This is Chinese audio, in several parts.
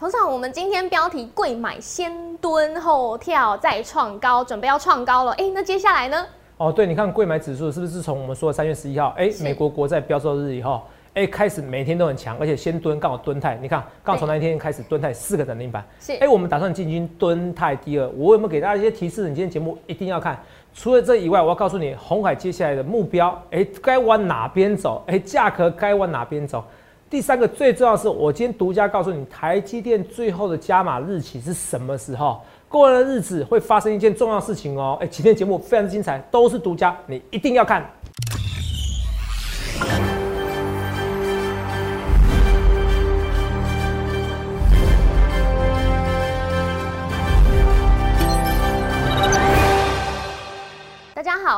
头场，我们今天标题贵买先蹲后跳再创高，准备要创高了。哎，那接下来呢？哦，对，你看贵买指数是不是从我们说的三月十一号，哎，美国国债标售日以后，哎，开始每天都很强，而且先蹲刚好蹲泰，你看刚好从那一天开始蹲泰四个涨停板。是，哎，我们打算进军蹲泰第二，我有没有给大家一些提示？你今天节目一定要看。除了这以外，我要告诉你，红海接下来的目标，哎，该往哪边走？哎，价格该往哪边走？第三个最重要的是，我今天独家告诉你，台积电最后的加码日期是什么时候？过完的日子会发生一件重要事情哦！哎，今天节目非常精彩，都是独家，你一定要看。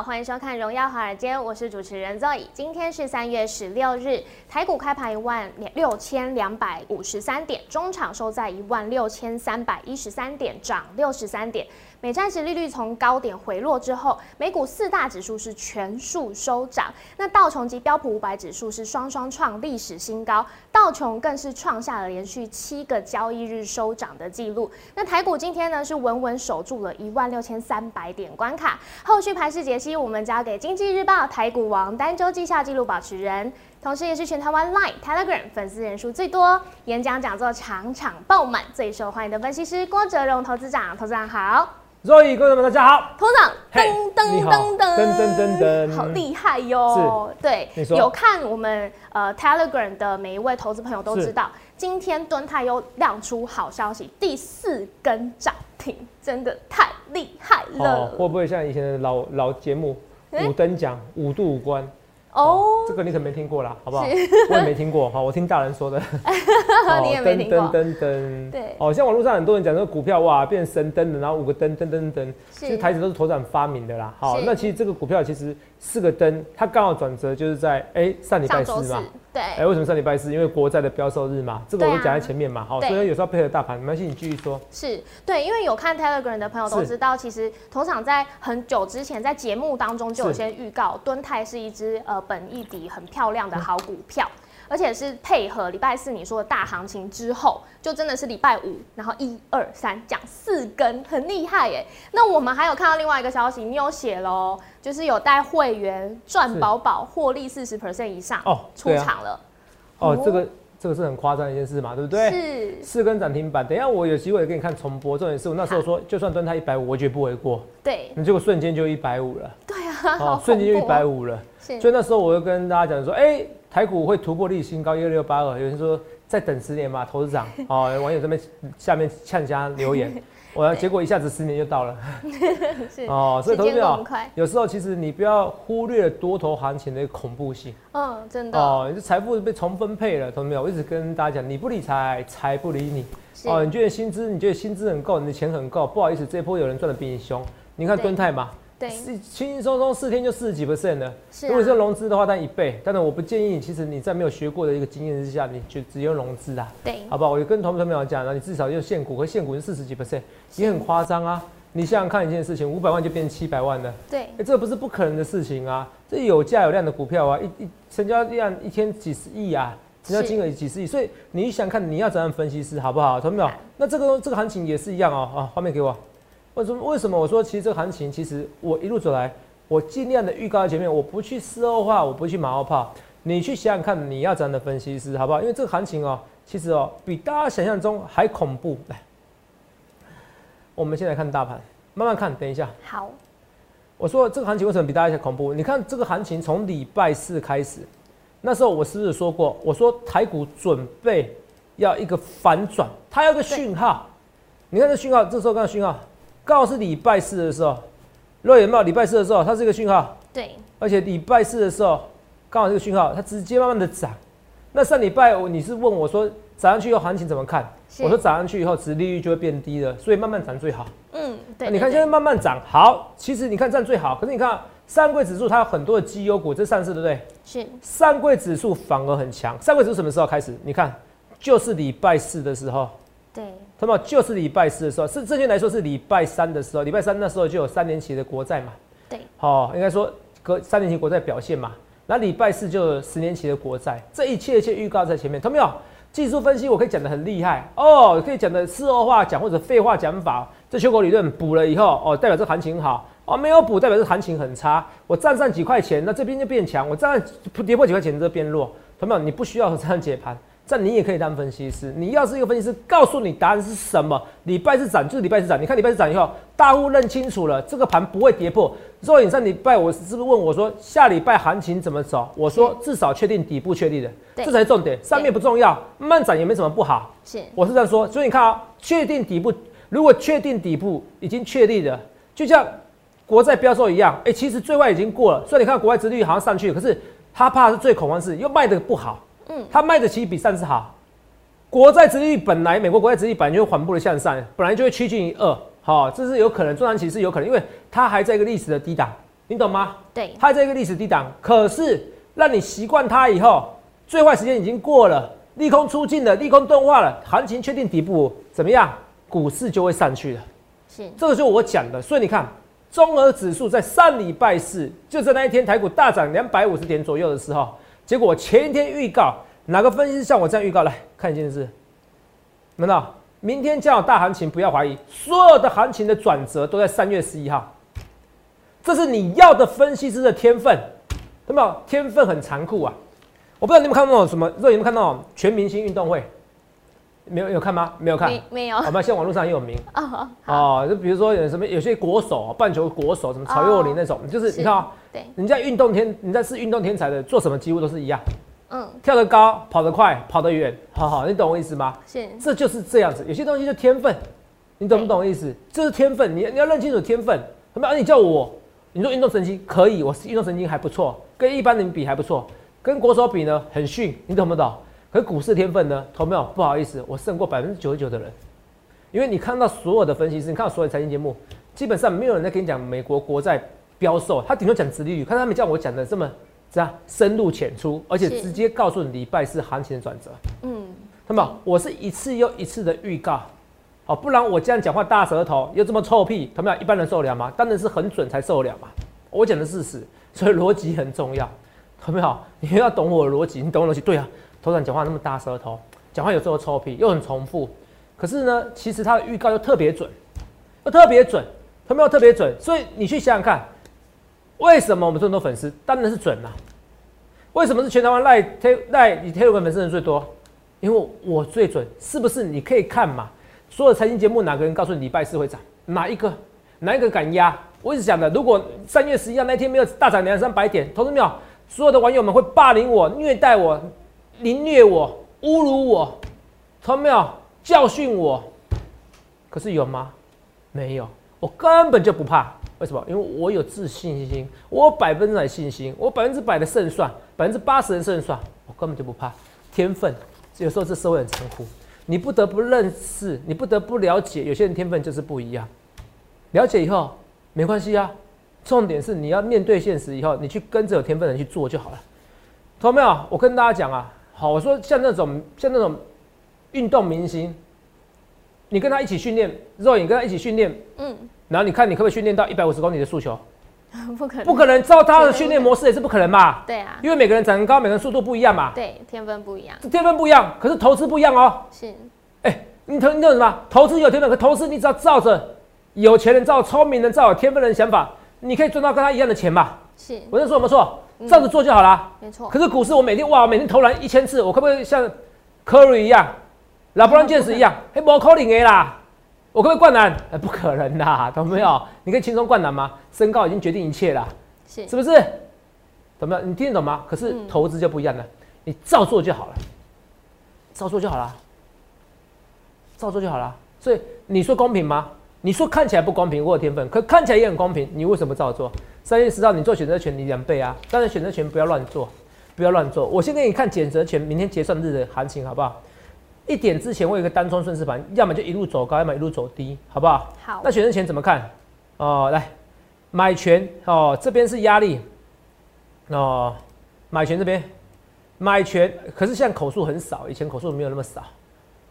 欢迎收看《荣耀华尔街》，我是主持人 Zoe。今天是三月十六日，台股开盘一万六千两百五十三点，中场收在一万六千三百一十三点，涨六十三点。美债值利率从高点回落之后，美股四大指数是全数收涨。那道琼及标普五百指数是双双创历史新高，道琼更是创下了连续七个交易日收涨的记录。那台股今天呢是稳稳守住了一万六千三百点关卡。后续盘势解析，我们交给经济日报台股王单周绩效记录保持人，同时也是全台湾 Line、Telegram 粉丝人数最多、演讲讲座场场爆满、最受欢迎的分析师郭哲荣投资长。投资长好。若意，各位们，大家好。头长，噔噔噔噔噔噔噔，好厉害哟！对，有看我们呃 Telegram 的每一位投资朋友都知道，今天敦泰又亮出好消息，第四根涨停，真的太厉害了。会不会像以前的老老节目五等奖五度五关？哦，这个你可没听过啦，好不好？我也没听过，好，我听大人说的。你也没听过。噔噔噔对，哦，像网络上很多人讲说股票哇变神灯的，然后五个灯噔噔噔，其实台子都是头长发明的啦。好，那其实这个股票其实四个灯，它刚好转折就是在哎上礼拜四嘛。对，哎，为什么上礼拜四？因为国债的标售日嘛，这个我都讲在前面嘛，好，所以有时候配合大盘，没关系，你继续说。是对，因为有看 Telegram 的朋友都知道，其实头场在很久之前在节目当中就有先预告，敦泰是一只呃本益底很漂亮的好股票。而且是配合礼拜四你说的大行情之后，就真的是礼拜五，然后一二三讲四根，很厉害耶。那我们还有看到另外一个消息，你有写喽，就是有带会员赚饱饱，获利四十 percent 以上哦，出场了。哦，这个这个是很夸张的一件事嘛，对不对？是四根涨停板。等一下我有机会给你看重播，重点是我那时候说，就算蹲它一百五，我绝不为过。对，你结果瞬间就一百五了。对啊，哦，瞬间就一百五了。所以那时候我就跟大家讲说，哎。台股会突破历史新高一二六八二，有人说再等十年吧，投资长。哦，网友这边下面呛家留言，我结果一下子十年就到了，哦，所以投资者有时候其实你不要忽略多头行情的恐怖性，嗯，真的。哦，你的财富被重分配了，懂没有？我一直跟大家讲，你不理财，财不理你，哦，你觉得薪资，你觉得薪资很够，你的钱很够，不好意思，这波有人赚的比你凶，你看敦泰嘛。是轻轻松松四天就四十几 percent 了。如果是融资的话，但一倍。但是我不建议，其实你在没有学过的一个经验之下，你就只用融资啊。对，好不好？我就跟同学们讲了，你至少用现股和现股是四十几 percent，也很夸张啊。你想想看一件事情，五百万就变成七百万了。对，哎，这不是不可能的事情啊。这有价有量的股票啊，一一成交量一天几十亿啊，成交金额几十亿。所以你想看你要怎样分析师，好不好？同学们，那这个这个行情也是一样哦。啊，画面给我。为什么？为什么我说其实这个行情，其实我一路走来，我尽量的预告前面，我不去事后化，我不去马后炮。你去想想看，你要怎样的分析师，好不好？因为这个行情哦，其实哦，比大家想象中还恐怖。来，我们先来看大盘，慢慢看。等一下。好。我说这个行情为什么比大家恐怖？你看这个行情从礼拜四开始，那时候我是不是说过？我说台股准备要一个反转，它要个讯号。你看这讯号，这时候看讯号。刚好是礼拜四的时候，若有没有礼拜四的时候，它是一个讯号。对。而且礼拜四的时候，刚好这个讯号，它直接慢慢的涨。那上礼拜我你是问我说，涨上去以后行情怎么看？我说涨上去以后，殖利率就会变低了，所以慢慢涨最好。嗯，对。你看现在慢慢涨，好，其实你看这样最好。可是你看上柜指数它有很多的绩优股，这上市对不对？是。上柜指数反而很强。上柜指数什么时候开始？你看，就是礼拜四的时候。对。那么就是礼拜四的时候，是这些来说是礼拜三的时候，礼拜三那时候就有三年期的国债嘛。对，好，应该说隔三年期国债表现嘛。那礼拜四就有十年期的国债，这一切一切预告在前面，看到没有？技术分析我可以讲的很厉害哦，可以讲的事后话讲或者废话讲法。这秋狗理论补了以后哦，代表这行情好哦，没有补代表这行情很差。我站上几块钱，那这边就变强；我站上跌破几块钱，这变弱。朋友们，你不需要这样解盘。这你也可以当分析师。你要是一个分析师，告诉你答案是什么？礼拜四涨就是礼拜四涨。你看礼拜四涨以后，大户认清楚了，这个盘不会跌破。若你上礼拜我是不是问我说下礼拜行情怎么走？我说至少确定底部确立的，这才是重点。上面不重要，慢涨也没什么不好。是，我是这样说。所以你看啊，确定底部，如果确定底部已经确立的，就像国债标售一样，哎，其实最坏已经过了。所以你看国外殖率好像上去了，可是他怕是最恐慌是又卖的不好。嗯，他卖的其实比上次好。国债殖利率本来美国国债殖利率本来就缓步的向上，本来就会趋近于二，好，这是有可能，中长期是有可能，因为它还在一个历史的低档，你懂吗？对，它在一个历史低档，可是让你习惯它以后，最坏时间已经过了，利空出尽了，利空钝化了，行情确定底部怎么样？股市就会上去了。是，这个就是我讲的，所以你看，中俄指数在上礼拜四，就在那一天台股大涨两百五十点左右的时候，结果前一天预告。哪个分析师像我这样预告？来看一件事，难道，明天将有大行情，不要怀疑，所有的行情的转折都在三月十一号。这是你要的分析师的天分，那么？天分很残酷啊！我不知道你们看到什么，热有没有看到全明星运动会？没有有看吗？没有看，没有。好吧，现在网络上也有名 哦哦，就比如说有什么有些国手，棒球国手，什么曹佑林那种，就是你看啊，对，人家运动天，人家是运动天才的，做什么几乎都是一样。嗯，跳得高，跑得快，跑得远，好好，你懂我意思吗？是，这就是这样子。有些东西就天分，你懂不懂意思？这是天分，你你要认清楚天分。什么？你叫我，你说运动神经可以，我是运动神经还不错，跟一般人比还不错，跟国手比呢很逊，你懂不懂？可是股市天分呢？投没有？不好意思，我胜过百分之九十九的人，因为你看到所有的分析师，你看到所有财经节目，基本上没有人在跟你讲美国国债标售，他顶多讲殖利率，看他们叫我讲的这么。这样，深入浅出，而且直接告诉你礼拜四行情的转折。嗯，那么我是一次又一次的预告，好，不然我这样讲话大舌头又这么臭屁，他们一般人受得了吗？当然是很准才受得了嘛。我讲的事实，所以逻辑很重要，有没有？你要懂我的逻辑，你懂我逻辑？对啊，头长讲话那么大舌头，讲话有时候臭屁又很重复，可是呢，其实他的预告又特别准，又特别准，有没有特别准？所以你去想想看。为什么我们这么多粉丝？当然是准了。为什么是全台湾赖推赖以推文粉丝人最多？因为我最准，是不是？你可以看嘛。所有财经节目哪个人告诉你礼拜四会涨？哪一个？哪一个敢压？我一直讲的，如果三月十一号那天没有大涨两三百点，投资秒所有的网友们会霸凌我、虐待我、凌虐我、侮辱我，投资秒教训我。可是有吗？没有，我根本就不怕。为什么？因为我有自信心，我百分之百信心，我百分之百的胜算，百分之八十的胜算，我根本就不怕。天分，有时候这社会很残酷，你不得不认识，你不得不了解，有些人天分就是不一样。了解以后没关系啊，重点是你要面对现实以后，你去跟着有天分的人去做就好了。同没有？我跟大家讲啊，好，我说像那种像那种运动明星，你跟他一起训练，肉眼跟他一起训练，嗯。然后你看，你可不可以训练到一百五十公里的速球？不可能，不可能。照他的训练模式也是不可能嘛。对啊，因为每个人长得高，每个人速度不一样嘛。对，天分不一样。天分不一样，可是投资不一样哦。是。哎，你投你懂什么？投资有天分，可投资你只要照着有钱人照、聪明人照、有天分人想法，你可以赚到跟他一样的钱嘛。是。我在说什么错？照着做就好了。没错。可是股市，我每天哇，每天投篮一千次，我可不可以像科瑞一样，老布朗剑士一样，嘿，不可能的啦。我可不可以灌篮？呃，不可能的，懂没有？你可以轻松灌篮吗？身高已经决定一切了，是是不是？懂没有？你听得懂吗？可是投资就不一样了，你照做就好了，照做就好了，照做就好了。所以你说公平吗？你说看起来不公平，我有天分，可看起来也很公平，你为什么照做？三月十号你做选择权，你两倍啊！但是选择权不要乱做，不要乱做。我先给你看选择权明天结算日的行情，好不好？一点之前，我有个单冲顺势盘，要么就一路走高，要么一路走低，好不好？好。那选择权怎么看？哦，来买权哦，这边是压力哦，买权这边买权，可是现在口数很少，以前口数没有那么少。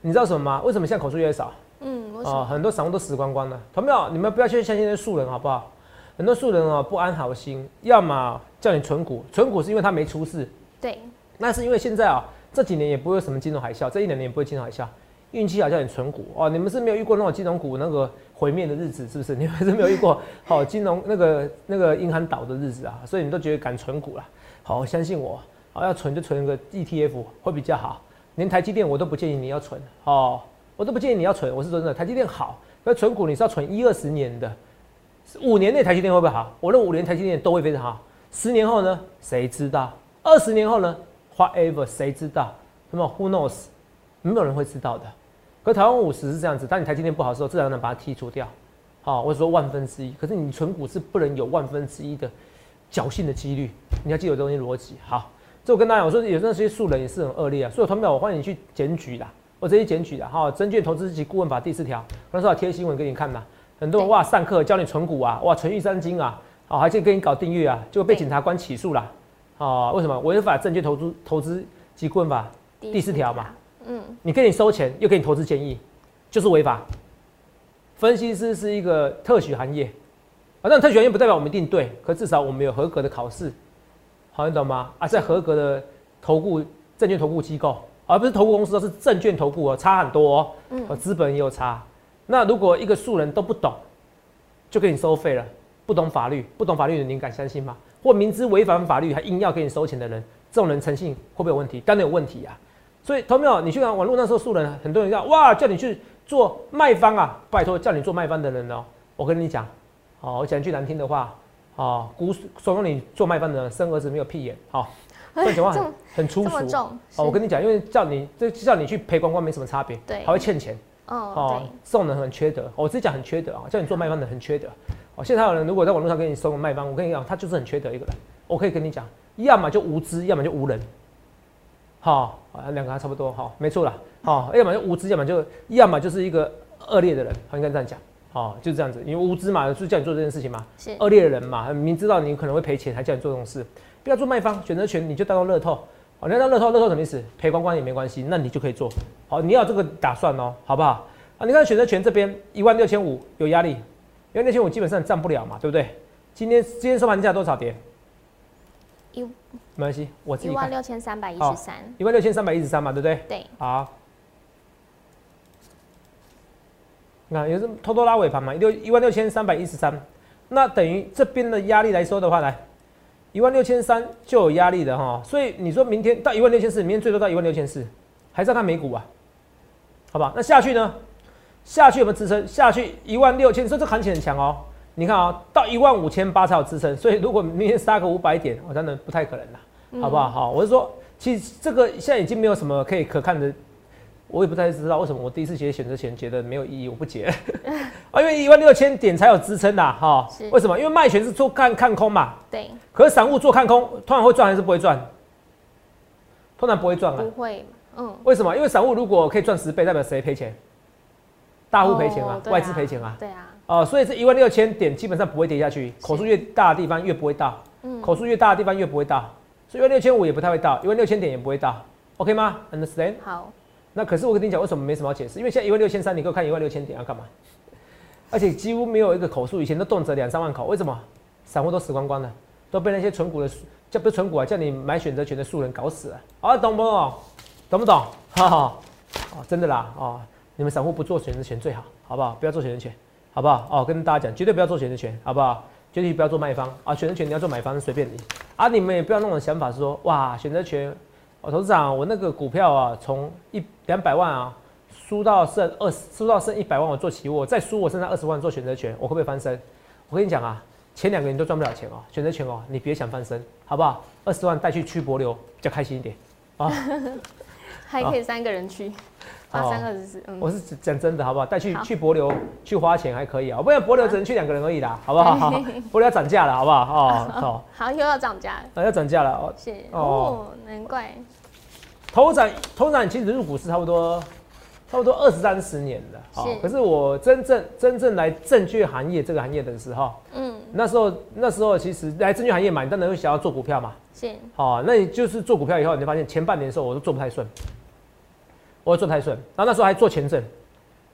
你知道什么吗？为什么现在口数越少？嗯，哦，很多散户都死光光了。同没有？你们不要去相信那些素人，好不好？很多素人哦，不安好心，要么叫你存股，存股是因为他没出事。对。那是因为现在啊。这几年也不会有什么金融海啸，这一两年也不会金融海啸。运气好叫你存股哦，你们是没有遇过那种金融股那个毁灭的日子，是不是？你们是没有遇过好金融那个那个银行倒的日子啊，所以你都觉得敢存股了。好，相信我，好要存就存个 ETF 会比较好。连台积电我都不建议你要存哦，我都不建议你要存。我是说真的，台积电好，那存股你是要存一二十年的，五年内台积电会不会好？我认为五年台积电都会非常好。十年后呢？谁知道？二十年后呢？Whatever，谁知道？什么？Who knows？没有人会知道的。可台湾五十是这样子，当你台积电不好的时候，自然能把它剔除掉。好，我说万分之一，可是你存股是不能有万分之一的侥幸的几率。你要记得这东西逻辑。好，这我跟大家讲我说，有那些素人也是很恶劣啊。所以，同表我欢迎你去检举啦，我直接检举的。哈，证券投资及顾问法第四条，那时候贴新闻给你看嘛。很多人哇上课教你存股啊，哇存玉三金啊，哦还去跟你搞订阅啊，就被检察官起诉了。啊，为什么违法证券投资投资及顾问法第四条嘛？嗯，你给你收钱，又给你投资建议，就是违法。分析师是一个特许行业，啊，但特许行业不代表我们一定对，可至少我们有合格的考试，好，你懂吗？啊，在合格的投顾证券投顾机构，而不是投顾公司，都是证券投顾哦，差很多哦，嗯，资本也有差。那如果一个素人都不懂，就给你收费了，不懂法律，不懂法律的，你敢相信吗？或明知违反法律还硬要给你收钱的人，这种人诚信会不会有问题？当然有问题啊。所以，投票，你去看网络那时候素人，很多人叫哇，叫你去做卖方啊，拜托叫你做卖方的人哦，我跟你讲，哦，我讲句难听的话，哦，鼓怂恿你做卖方的人生儿子没有屁眼，好，这句话很很粗俗，哦，我跟你讲，因为叫你这叫你去赔光光没什么差别，对，还会欠钱，哦，这种人很缺德，我直接讲很缺德啊，叫你做卖方的很缺德，哦，现在有人如果在网络上跟你收卖方，我跟你讲，他就是很缺德一个人，我可以跟你讲，要么就无知，要么就无人。好，啊，两个还差不多，好，没错啦，好，要么就无知，要么就，要么就是一个恶劣的人，好，应该这样讲，好，就是这样子，因为无知嘛，是叫你做这件事情嘛，是。恶劣的人嘛，明知道你可能会赔钱，还叫你做这种事，不要做卖方，选择权你就当做乐透，好，你要当乐透，乐透什么意思？赔光光也没关系，那你就可以做，好，你要这个打算哦，好不好？啊，你看选择权这边一万六千五有压力，一万六千五基本上占不了嘛，对不对？今天今天收盘价多少点？一没关系，我自己一万六千三百一十三，一万六千三百一十三嘛，对不对？对。好，你看也是偷偷拉尾盘嘛，六一万六千三百一十三，那等于这边的压力来说的话，来一万六千三就有压力的哈，所以你说明天到一万六千四，明天最多到一万六千四，还是要看美股啊，好吧？那下去呢？下去有没有支撑？下去一万六千，所以这行情很强哦。你看啊，到一万五千八才有支撑，所以如果明天杀个五百点，我真的不太可能了，好不好？好，我是说，其实这个现在已经没有什么可以可看的，我也不太知道为什么我第一次写选择权觉得没有意义，我不解 啊，因为一万六千点才有支撑的哈，为什么？因为卖权是做看看空嘛，对，可是散户做看空，通常会赚还是不会赚？通常不会赚啊，不会，嗯，为什么？因为散户如果可以赚十倍，代表谁赔钱？大户赔钱啊，外资赔钱啊，对啊。哦，所以这一万六千点基本上不会跌下去，口数越大的地方越不会到，嗯，口数越大的地方越不会到，所以一万六千五也不太会到，一万六千点也不会到，OK 吗？Understand？好。那可是我跟你讲，为什么没什么好解释？因为现在一万六千三，你给我看一万六千点要干嘛？而且几乎没有一个口数，以前都动辄两三万口，为什么？散户都死光光了，都被那些纯股的叫不是纯股啊，叫你买选择权的素人搞死了。啊，懂不懂？懂不懂？哈哈，哦，真的啦，哦，你们散户不做选择权最好，好不好？不要做选择权。好不好？哦，跟大家讲，绝对不要做选择权，好不好？绝对不要做卖方啊！选择权你要做买方随便你啊！你们也不要那种想法，是说哇，选择权，我董事长，我那个股票啊，从一两百万啊，输到剩二十，输到剩一百万，我做期货，再输我剩下二十万做选择权，我会不会翻身？我跟你讲啊，前两个人都赚不了钱哦，选择权哦，你别想翻身，好不好？二十万带去去博流，比较开心一点啊，还可以三个人去。八三二十四，我是讲真的，好不好？带去去博流去花钱还可以啊，不然博流只能去两个人而已啦，好不好？博流要涨价了，好不好？哦，好，好又要涨价了，要涨价了哦。是哦，难怪。头涨头涨，其实入股是差不多差不多二十三十年的，好，可是我真正真正来证券行业这个行业的时候，嗯，那时候那时候其实来证券行业嘛，你当然会想要做股票嘛，是，好，那你就是做股票以后，你就发现前半年的时候我都做不太顺。我做太顺，然后那时候还做前证，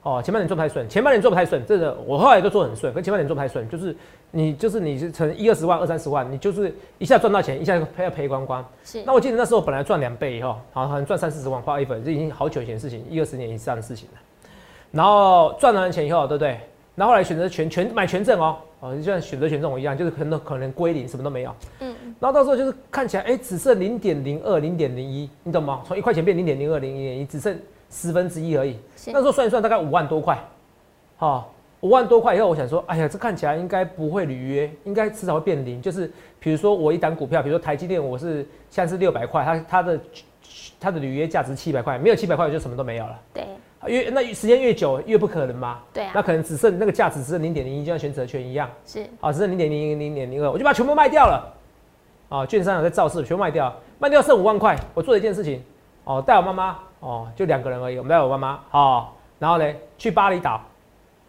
哦，前半年做不太顺，前半年做不太顺，这个我后来都做很顺，跟前半年做不太顺，就是你就是你是成一二十万、二三十万，你就是一下赚到钱，一下赔要赔光光。是那我记得那时候本来赚两倍以后，好像赚三四十万花一本，这已经好久以前的事情，一二十年以上的事情了。然后赚完钱以后，对不对？然后后来选择权权买权证哦，哦，就像选择权这种一样，就是可能可能归零，什么都没有。嗯，然后到时候就是看起来，哎，只剩零点零二、零点零一，你懂吗？从一块钱变零点零二、零点一，只剩十分之一而已。那时候算一算，大概五万多块，好、五万多块以后，我想说，哎呀，这看起来应该不会履约，应该迟早会变零。就是比如说我一档股票，比如说台积电，我是现在是六百块，它它的它的履约价值七百块，没有七百块我就什么都没有了。对越那时间越久越不可能嘛，对啊那可能只剩那个价值只剩零点零一，就像选择权一样。是啊，只剩零点零零零点零二，我就把它全部卖掉了。啊，券商有在造势，全部卖掉，卖掉剩五万块。我做了一件事情，哦，带我妈妈，哦，就两个人而已，我们带我妈妈，哦，然后呢，去巴厘岛，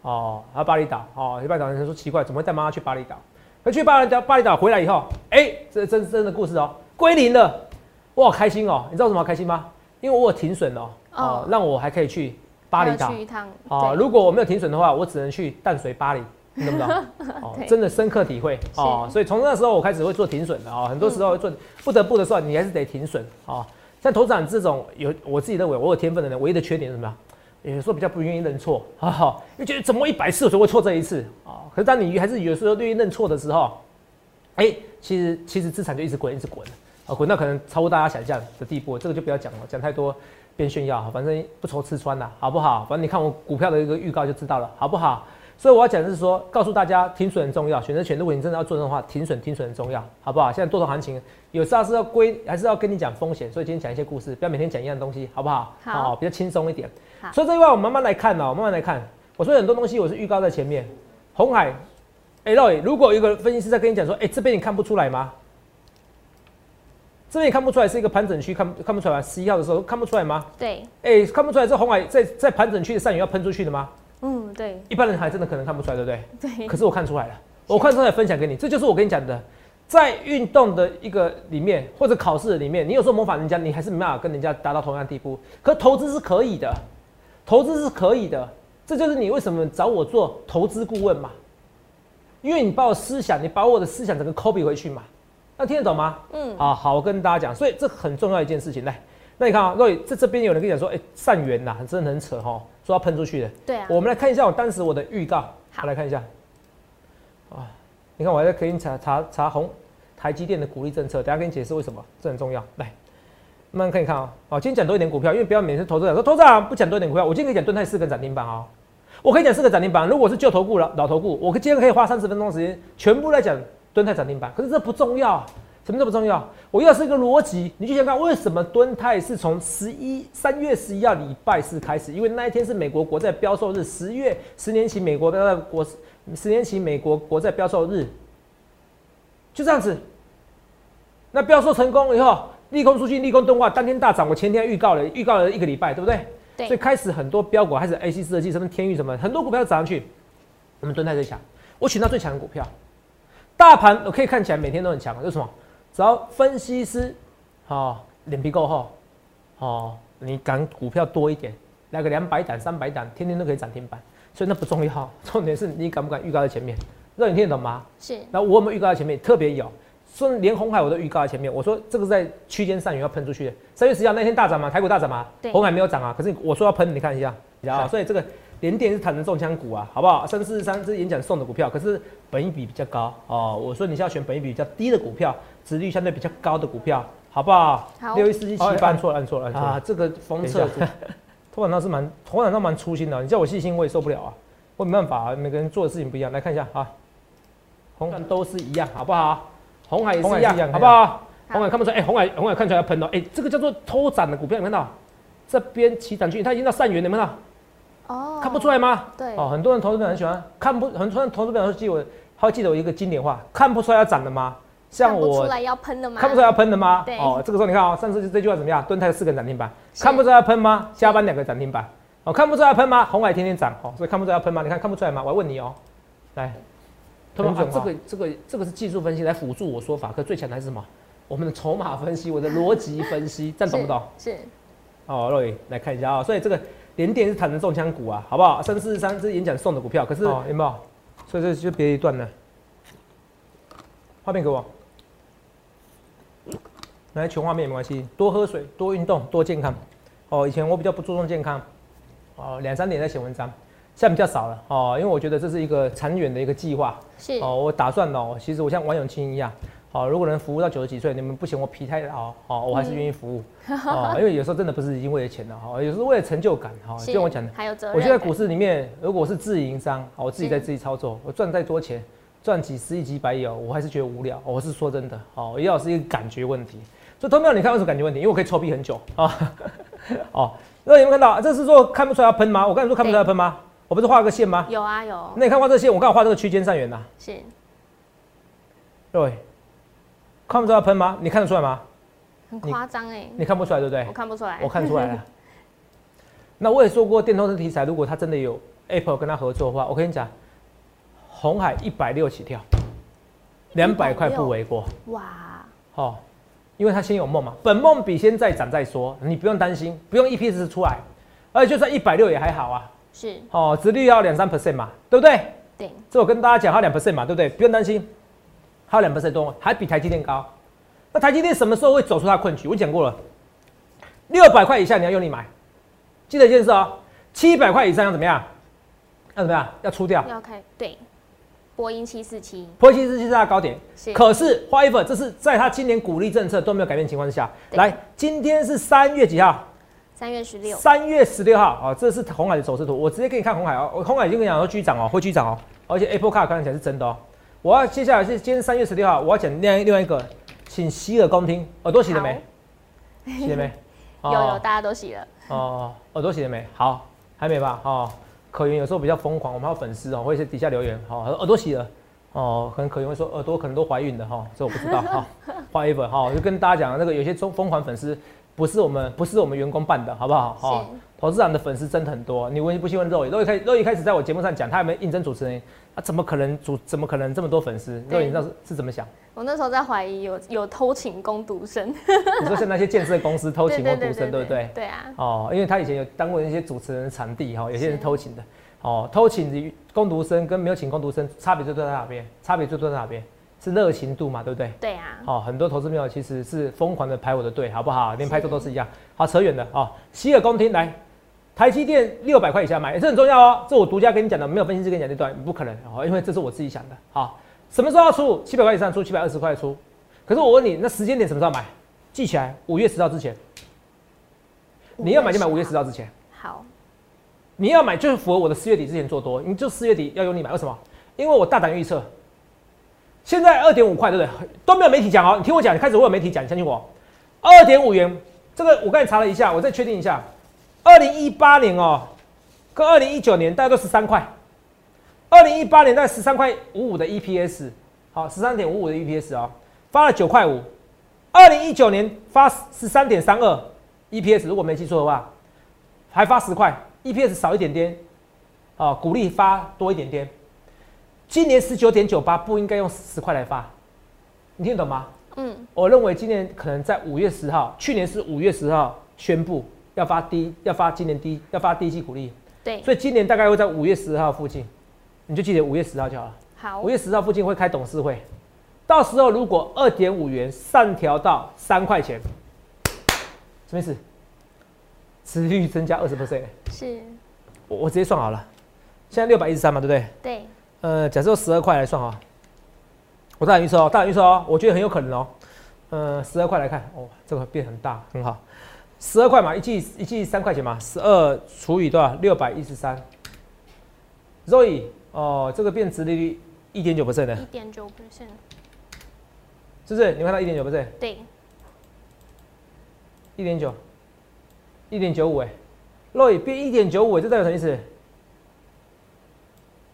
哦，然后巴厘岛，哦，一般岛人说奇怪，怎么会带妈妈去巴厘岛？可去巴厘岛，巴厘岛回来以后，哎、这真真的故事哦，归零了，我好开心哦，你知道为什么好开心吗？因为我有停损哦，哦哦，让我还可以去巴厘岛。去一趟哦，如果我没有停损的话，我只能去淡水巴黎，你懂不懂？哦，真的深刻体会哦。所以从那时候我开始会做停损的哦，很多时候会做不得不的时候，你还是得停损哦。像投资长这种有我自己认为我有天分的人，唯一的缺点是什么？有时候比较不愿意认错，哈 哈，就觉得怎么一百次我就会错这一次啊、可是当你还是有时候愿意认错的时候，哎、其实其实资产就一直滚一直滚啊，滚到可能超乎大家想象的地步，这个就不要讲了，讲太多变炫耀，反正不愁吃穿啦，好不好？反正你看我股票的一个预告就知道了，好不好？所以我要讲的是说，告诉大家停损很重要，选择权如果你真的要做的话，停损停损很重要，好不好？现在多头行情有时候是要归，还是要跟你讲风险，所以今天讲一些故事，不要每天讲一样东西，好不好？好哦，比较轻松一点。所以这一块我们慢慢来看哦，慢慢来看。我说很多东西我是预告在前面，红海，哎、肉如果有一个分析师在跟你讲说，哎、这边你看不出来吗？这边也看不出来是一个盘整区，看看不出来吗？十一号的时候看不出来吗？对，哎、看不出来这红海在在盘整区的上缘要喷出去的吗？嗯对一般人还真的可能看不出来，对不对？对可是我看出来了，我看出来分享给你，这就是我跟你讲的，在运动的一个里面或者考试的里面，你有时候模仿人家，你还是没办法跟人家达到同样的地步。可投资是可以的，投资是可以的，这就是你为什么找我做投资顾问嘛，因为你把我思想，你把我的思想整个 copy 回去嘛，那听得懂吗？嗯啊，好，我跟大家讲，所以这很重要一件事情。来，那你看啊，若这这边有人跟你讲说，哎、善缘呐，真的很扯哈，说要喷出去的。对啊，我们来看一下我当时我的预告，好我来看一下。啊，你看我还在给你查查查红台积电的鼓励政策，等一下跟你解释为什么，这很重要。来，慢慢看一看啊、哦。今天讲多一点股票，因为不要每次投资者说投资者不讲多一点股票，我今天可以讲盾泰四个涨停板哦。我可以讲四个涨停板，如果是旧投顾老老投顾，我今天可以花三十分钟的时间全部来讲敦泰涨停板。可是这不重要，什么都不重要。我要是一个逻辑，你就想看为什么蹲泰是从十一三月十一号礼拜四开始，因为那一天是美国国债标售日，十月十年期美国的国十年期美国国债标售日，就这样子。那标售成功以后，利空出去，利空钝化，当天大涨。我前天预告了，预告了一个礼拜，对不对？对所以开始很多标股，开始 AC 设计，什么天域什么，很多股票涨上去。我们蹲在最强，我选到最强的股票。大盘我可以看起来每天都很强，为什么？只要分析师，哦，脸皮够厚，哦，你敢股票多一点，来个两百档、三百档，天天都可以涨停板。所以那不重要，重点是你敢不敢预告在前面，那你听得懂吗？是那我有没有预告在前面？特别有，说连红海我都预告在前面。我说这个在区间上缘要喷出去的。三月十号那天大涨嘛，台股大涨嘛对，红海没有涨啊。可是我说要喷，你看一下，啊，好所以这个连电是坦诚中枪股啊，好不好？三四四三这是演讲送的股票，可是本益比比较高哦。我说你是要选本益比比较低的股票，殖利率相对比较高的股票，好不好？好六一四七七按错了，按错了，按错了。啊，这个封测等一 头晚上是蛮头晚倒蛮粗心的，你叫我细心我也受不了啊，我没办法、啊，每个人做的事情不一样。来看一下啊，红海都是一样，好不好？红海也是一样，红海是一样好不好？好红海看不出来，哎、红海红海看出来要喷了，哎、这个叫做偷涨的股票，有没有看到？这边起涨区，它已经到善元，有没有看到？哦，看不出来吗？对哦，很多人投资朋友很喜欢看不，很多人投资朋友记我，他会记得我一个经典话，看不出来要涨的吗？像我看不出来要喷的吗？看不出来要喷的吗？对哦，这个时候你看哦，上次这句话怎么样？蹲泰四个涨停板，看不出来要喷吗？加班两个涨停板，哦，看不出来要喷吗？红海天天涨，哦，所以看不出来要喷吗？你看看不出来吗？我要问你哦，来，他们啊，这个这个这个是技术分析来辅助我说法，可最强的还是什么？我们的筹码分析，我的逻辑分析，这样懂不懂？是？是哦，若雨来看一下啊、所以这个连电是谈的中枪股啊，好不好？三四三是演讲送的股票，可是有没有？所以这就别一段了。画面给我，来全画面没关系，多喝水，多运动，多健康。哦，以前我比较不注重健康，哦，两三点在写文章，现在比较少了哦，因为我觉得这是一个长远的一个计划。是哦，我打算哦，其实我像王永庆一样，哦，如果能服务到九十几岁，你们不嫌我皮太老，哦，我还是愿意服务。哦，因为有时候真的不是已经为了钱的哈，有时候为了成就感哈。就像我讲的，还有责任。我现在股市里面，如果我是自营商，我自己在自己操作，我赚再多钱，赚几十亿、几百亿哦，我还是觉得无聊。我是说真的，哦，要是一个感觉问题。所以投票你看为什么感觉问题？因为我可以抽币很久啊。哦，那有没有看到？这是说看不出来要喷吗？我刚才说看不出来要喷吗？我不是画个线吗？有啊有。那你看画这个线，我刚好画这个区间上缘呐。是。对。看不出来喷吗？你看得出来吗？很夸张哎。你看不出来对不对？我看不出来。我看出来了。那我也说过，电动车题材，如果它真的有 Apple 跟他合作的话，我跟你讲，红海一百六起跳，两百块不为过。哇。好。因为他先有梦嘛，本梦比先再涨再说，你不用担心，不用 EPS 出来，而且就算一百六也还好啊。是哦，殖率要两三 percent 嘛，对不对？对。这我跟大家讲，它两 percent 嘛，对不对？不用担心，它两 percent 多，还比台积电高。那台积电什么时候会走出它困局？我讲过了，六百块以下你要用力买，记得一件事哦，七百块以上要怎么样？要怎么样？要出掉。要开对。波音七四七，波音七四七是它高点，可是 however，这是在它今年鼓励政策都没有改变情况下，来，今天是三月几号？三月十六。三月十六号啊，这是红海的走势图，我直接给你看红海哦，我红海已经跟你讲说继续涨哦，会继续涨哦，而且 Apple Car 看起来是真的哦。我要接下来是今天三月十六号，我要讲另另外一个，请洗耳恭听，耳朵洗了没？洗了没？有有，大家都洗了。哦，耳朵洗了没？好，还没吧？哦。可云有时候比较疯狂，我们有粉丝哦，会在底下留言，好，耳朵洗了，哦，可能可云会说耳朵可能都怀孕的哈，这我不知道哈，画一本哈，就跟大家讲那个有些疯疯狂粉丝不是我们不是我们员工办的，好不好？好，投资长的粉丝真的很多，你问不信问肉肉一开肉一开始在我节目上讲，他有没有应征主持人，他怎么可能主怎么可能这么多粉丝？肉你知道是是怎么想？我那时候在怀疑有有偷情攻读生，你说像那些建设公司偷情攻读生，对 不对？对啊。哦，因为他以前有当过那些主持人的场地哈，有些人偷情的。哦，偷请攻读生跟没有请攻读生差别最多在哪边？差别最多在哪边？是热情度嘛，对不对？对啊。哦，很多投资朋友其实是疯狂的排我的队，好不好？连拍照都是一样。好，扯远了哦。洗耳恭听来，台积电六百块以下买，这很重要哦。这我独家跟你讲的，没有分析师跟你讲这段，不可能哦，因为这是我自己想的。好。什么时候要出？七百块以上出，七百二十块出。可是我问你，那时间点什么时候买？记起来，五月十号之前。你要买就买五月十号之前。好。你要买就是符合我的四月底之前做多，你就四月底要用力买。为什么？因为我大胆预测，现在二点五块，对不对？都没有媒体讲哦。你听我讲，你开始会有媒体讲，你相信我。二点五元，这个我刚才查了一下，我再确定一下。二零一八年哦，跟二零一九年大概都十三块。二零一八年在十三块五五的 EPS，好，十三点五五的 EPS 哦，发了九块五。二零一九年发十三点三二 EPS，如果没记错的话，还发十块，EPS 少一点点，啊，鼓励发多一点点。今年十九点九八不应该用十块来发，你听懂吗？嗯，我认为今年可能在五月十号，去年是五月十号宣布要发低，要发今年低，要发第一季股利，对，所以今年大概会在五月十号附近。你就记得五月十号就好了。好，五月十号附近会开董事会，到时候如果二点五元上调到三块钱，什么意思？持续增加二十 percent。是。我我直接算好了，现在六百一十三嘛，对不对？对。呃，假设十二块来算啊，我大胆预测哦，大胆预测哦，我觉得很有可能哦。呃，十二块来看，哦，这个变很大，很好。十二块嘛，一季一季三块钱嘛，十二除以多少？六百一十三。所以。哦，这个变值利率一点九 percent 的，一点九 percent，是不是？你看到一点九 percent？对，一点九，一点九五哎，Roy 变一点九五，这代表什么意思？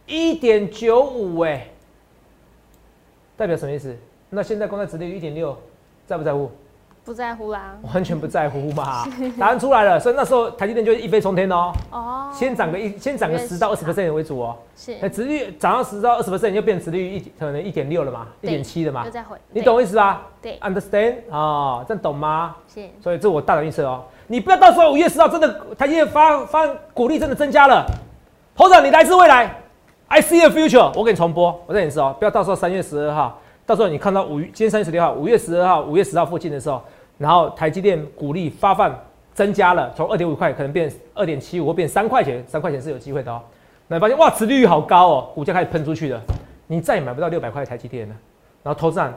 一点九五哎，代表什么意思？那现在公债值利率一点六，在不在乎？不在乎啦，完全不在乎嘛。答案出来了，所以那时候台积电就是一飞冲天哦。哦。先涨个一，先涨个十到二十 percent 为主哦。是。那殖率涨到十到二十 percent，就变殖率一可能一点六了嘛，一点七了嘛。又再回。你懂我意思啊？对。Understand 啊？这样懂吗？是。所以这我大胆预测哦。你不要到时候五月十号真的台积电发发股利真的增加了，头长你来自未来，I see the future，我给你重播，我再跟你说哦，不要到时候三月十二号，到时候你看到五月今天三月十六号，五月十二号、五月十号附近的时候，然后台积电股利发放增加了，从二点五块可能变二点七五或变三块钱，三块钱是有机会的哦。那你发现哇，殖利率好高哦，股价开始喷出去了，你再也买不到六百块台积电了。然后投资人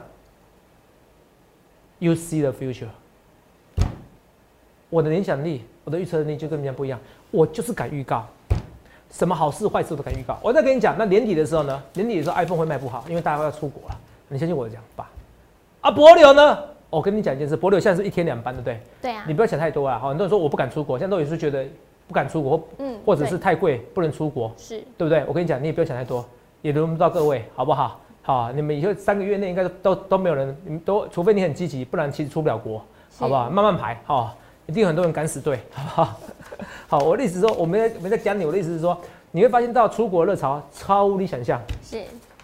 ，You see the future。我的联想力，我的预测能力就跟人家不一样，我就是敢预告，什么好事坏事都敢预告。我再跟你讲，那年底的时候呢，年底的时候 iPhone 会卖不好，因为大家都要出国了，你相信我的讲法。啊，博流呢？我跟你讲一件事，博流现在是一天两班，对不对？对啊。你不要想太多啊，好，很多人说我不敢出国，现在都也是觉得不敢出国，嗯，或者是太贵不能出国，是对不对？我跟你讲，你也不要想太多，也轮不到各位，好不好？好，你们以后三个月内应该都都没有人，你们都除非你很积极，不然其实出不了国，好不好？慢慢排，好。一定很多人敢死队，好不好？好，我的意思是说，我没在没在讲你，我的意思是说，你会发现到出国热潮超乎你想象。是，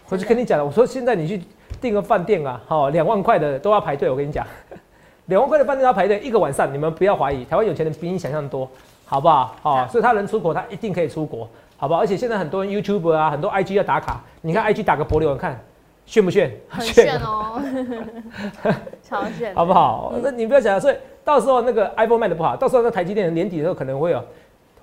我就跟你讲了，我说现在你去订个饭店啊，好，两万块的都要排队。我跟你讲，两万块的饭店要排队一个晚上，你们不要怀疑，台湾有钱人比你想象多，好不好？好，所以他能出国，他一定可以出国，好不好？而且现在很多人 YouTube 啊，很多 IG 要打卡，你看 IG 打个博流，你看炫不炫？很炫哦，超炫，好不好？那你不要想，所以。到时候那个 iPhone 卖的不好，到时候那台积电年底的时候可能会有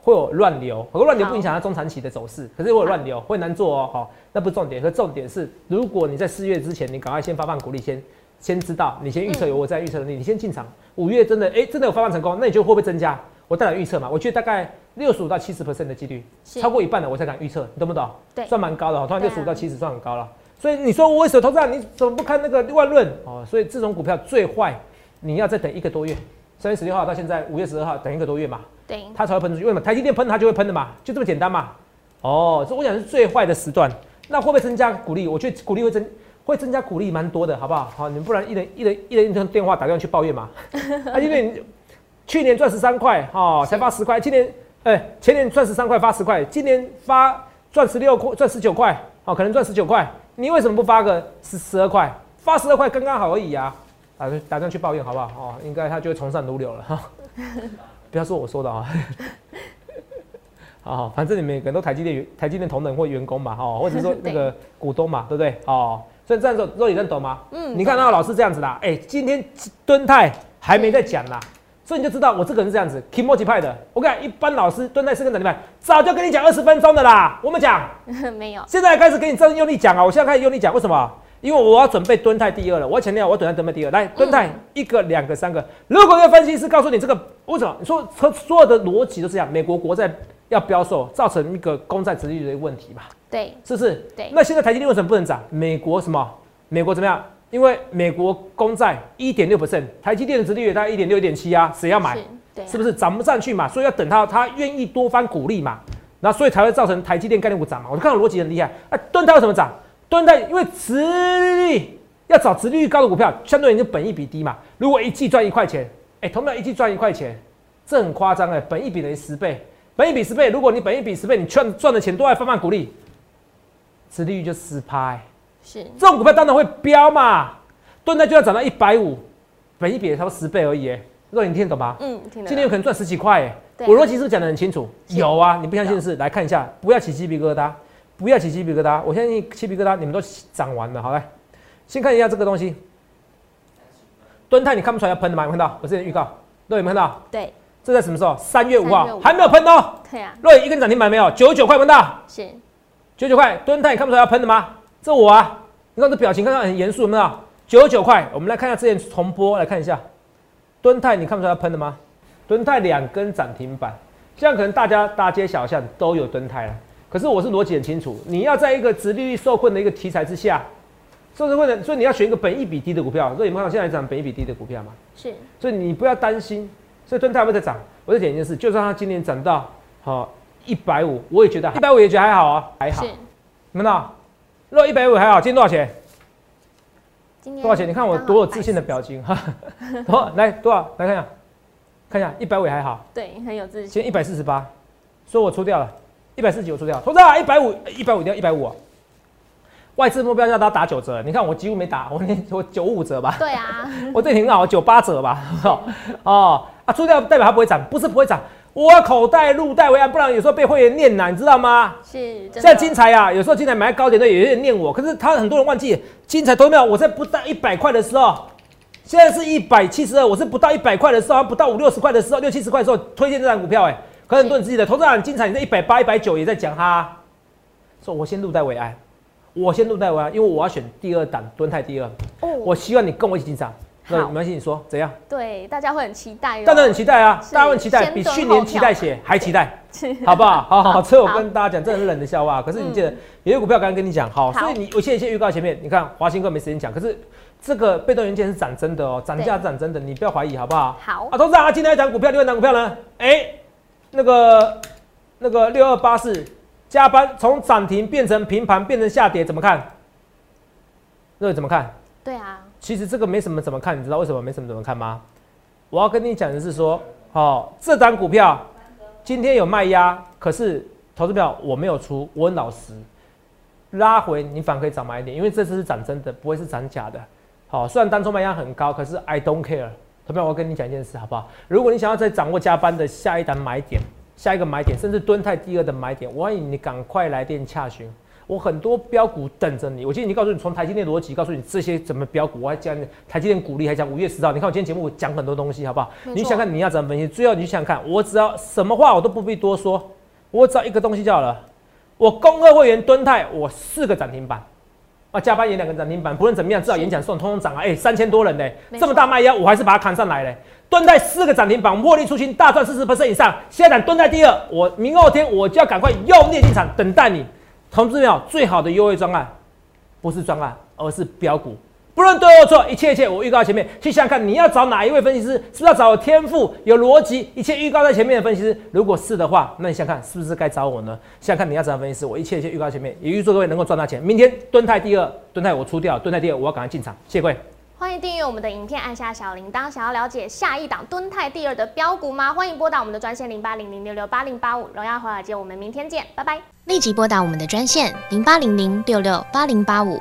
会有乱流，可乱流不影响它中长期的走势，可是会有乱流，会难做哦。好，那不是重点，可重点是，如果你在四月之前，你赶快先发放股利，先先知道，你先预测有我在预测能力，你先进场。五月真的哎，真的有发放成功，那你就会不会增加？我带来预测嘛，我觉得大概六十五到七十 percent 的几率，超过一半的我才敢预测，你懂不懂？对，算蛮高的，突然六十五到七十算很高了。所以你说我为什么投资你怎么不看那个万润哦？所以这种股票最坏，你要再等一个多月。三月十六号到现在五月十二号，等一个多月嘛，对，它才会喷出去。为什么？台积电喷它就会喷的嘛，就这么简单嘛。哦，这我想是最坏的时段。那会不会增加股利？我觉得股利会增，会增加股利蛮多的，好不好？好，你们不然一人一人一人一通电话打电话去抱怨嘛。啊，因为去年赚十三块，哦，才发十块。今年，哎，前年赚十三块发十块，今年发赚十六块，赚十九块，哦，可能赚十九块。你为什么不发个十十二块？发十二块刚刚好而已啊。打打算去抱怨好不好？哦，应该他就会从善如流了哈。不要说我说的啊。好，反正你们每个人都台积电台积电同仁或员工嘛，哈，或者说那个 股东嘛，对不对？哦，所以这样子，若你认懂吗？嗯。你看那个老师这样子啦，哎，今天敦泰还没在讲啦，所以你就知道我这个人是这样子 k i m o j i 派的。我讲一般老师敦泰是跟哪里派，早就跟你讲二十分钟的啦。我们讲 没有，现在开始给你正用力讲啊！我现在开始用力讲，为什么？因为我要准备蹲泰第二了，我要强调我等下准备第二。来，蹲泰一个、两个、三个。如果有分析师告诉你这个为什么？你说所所有的逻辑都是这样，美国国债要标售，造成一个公债殖利率的问题嘛？对，是不是？对。那现在台积电为什么不能涨？美国什么？美国怎么样？因为美国公债一点六 percent，台积电的殖利率大概一点六、一点七啊，谁要买？对，是不是涨不上去嘛？所以要等它，它愿意多番鼓励嘛，那所以才会造成台积电概念股涨嘛。我就看到逻辑很厉害。哎，蹲泰为什么涨？蹲在因为殖利率。要找殖利率高的股票，相对于就本益比低嘛。如果一季赚一块钱，哎，同样一季赚一块钱，这很夸张哎。本益比等于十倍，本益比十倍，如果你本益比十倍，你赚赚的钱都在放放股利，殖利率就十拍。是这种股票当然会飙嘛。蹲在就要涨到一百五，本一比差不多十倍而已。若你听得懂吗？嗯，听得。今天有可能赚十几块哎。我逻辑是不是讲的很清楚？有啊，你不相信的是来看一下，不要起鸡皮疙瘩，不要起鸡皮疙瘩。我相信鸡皮疙瘩你们都涨完了，好来。先看一下这个东西，蹲泰你看不出来要喷的吗？有看到？我之前预告，若有没看到？对，这在什么时候？三月五号还没有喷哦。对啊。若有一根涨停板没有？九十九块喷到。是。九十九块，蹲泰你看不出来要喷的吗？这我啊，你看这表情，看到很严肃，有没有？九十九块，我们来看一下之前重播，来看一下，蹲泰你看不出来要喷的吗？蹲泰两根涨停板，现在可能大家大街小巷都有蹲泰了，可是我是逻辑很清楚，你要在一个直利率受困的一个题材之下。所以，为了，所以你要选一个本益比低的股票。所以你们看，现在涨本益比低的股票嘛？是。所以你不要担心。所以敦泰会在涨。我再讲一件事，就算它今年涨到好一百五，我也觉得一百五也觉得还好啊，还好。是。你们呢？若一百五还好，今天多少钱？多少钱？你看我多有自信的表情哈。多，来多少？来看一下，看一下一百五还好。对，很有自信。今天一百四十八，说我出掉了，一百四十九出掉。投资啊，一百五，一百五掉一百五。外资目标要他打九折，你看我几乎没打，我我九五折吧。对啊，我这挺好，九八折吧。哦啊，出掉代表它不会涨，不是不会涨。我口袋入袋为安，不然有时候被会员念难，你知道吗？是。现在金财啊，有时候金财买高点的也有点念我，可是他很多人忘记金财，同没有？我在不到一百块的时候，现在是一百七十二，我是不到一百块的时候，不到五六十块的时候，六七十块的时候推荐这张股票，哎，可很多人记得，投资人精彩你在一百八、一百九也在讲哈，说我先入袋为安，我先入袋为安，因为我要选第二档蹲太第二，哦，我希望你跟我一起进场。那没关系，你说怎样？对，大家会很期待。大家很期待啊！大家很期待，比去年期待写还期待，好不好？好好好，这我跟大家讲，这很冷的笑话。可是你记得，有些股票刚刚跟你讲，好，所以你我现在先预告前面，你看华兴哥没时间讲，可是这个被动元件是涨真的哦，涨价涨真的，你不要怀疑，好不好？好啊，董事长，今天要讲股票，另外档股票呢？哎，那个那个六二八四加班，从涨停变成平盘，变成下跌，怎么看？那位怎么看？对啊。其实这个没什么怎么看，你知道为什么没什么怎么看吗？我要跟你讲的是说，哦，这张股票今天有卖压，可是投资票我没有出，我很老实，拉回你反而可以涨买一点，因为这次是涨真的，不会是涨假的。好，虽然当初卖压很高，可是 I don't care。投资票，我要跟你讲一件事，好不好？如果你想要再掌握加班的下一单买点，下一个买点，甚至蹲泰第二的买点，我欢迎你赶快来电洽询。我很多标股等着你，我今天已经告诉你，从台积电逻辑告诉你这些怎么标股，我还讲台积电鼓励，还讲五月十号。你看我今天节目讲很多东西，好不好？你想看你要怎么分析？最后你想想看，我只要什么话我都不必多说，我只要一个东西就好了。我恭贺会员蹲泰，我四个涨停板啊，加班演两个涨停板，不论怎么样，至少演讲送通通涨啊！哎，三千多人呢，这么大卖压，我还是把它扛上来嘞。蹲在四个涨停板，获利出清，大赚四十 percent 以上。现在蹲在第二，我明后天我就要赶快用力进场，等待你。同志们，最好的优惠专案不是专案，而是标股。不论对或错，一切一切，我预告前面。去想想看，你要找哪一位分析师？是不是要找有天赋、有逻辑、一切预告在前面的分析师？如果是的话，那你想看是不是该找我呢？想想看，你要找分析师，我一切一切预告前面，也预祝各位能够赚大钱。明天蹲泰第二，蹲泰我出掉，蹲泰第二，我要赶快进场。谢谢各位。欢迎订阅我们的影片，按下小铃铛。想要了解下一档蹲泰第二的标股吗？欢迎拨打我们的专线零八零零六六八零八五。荣耀华尔街，我们明天见，拜拜。立即拨打我们的专线零八零零六六八零八五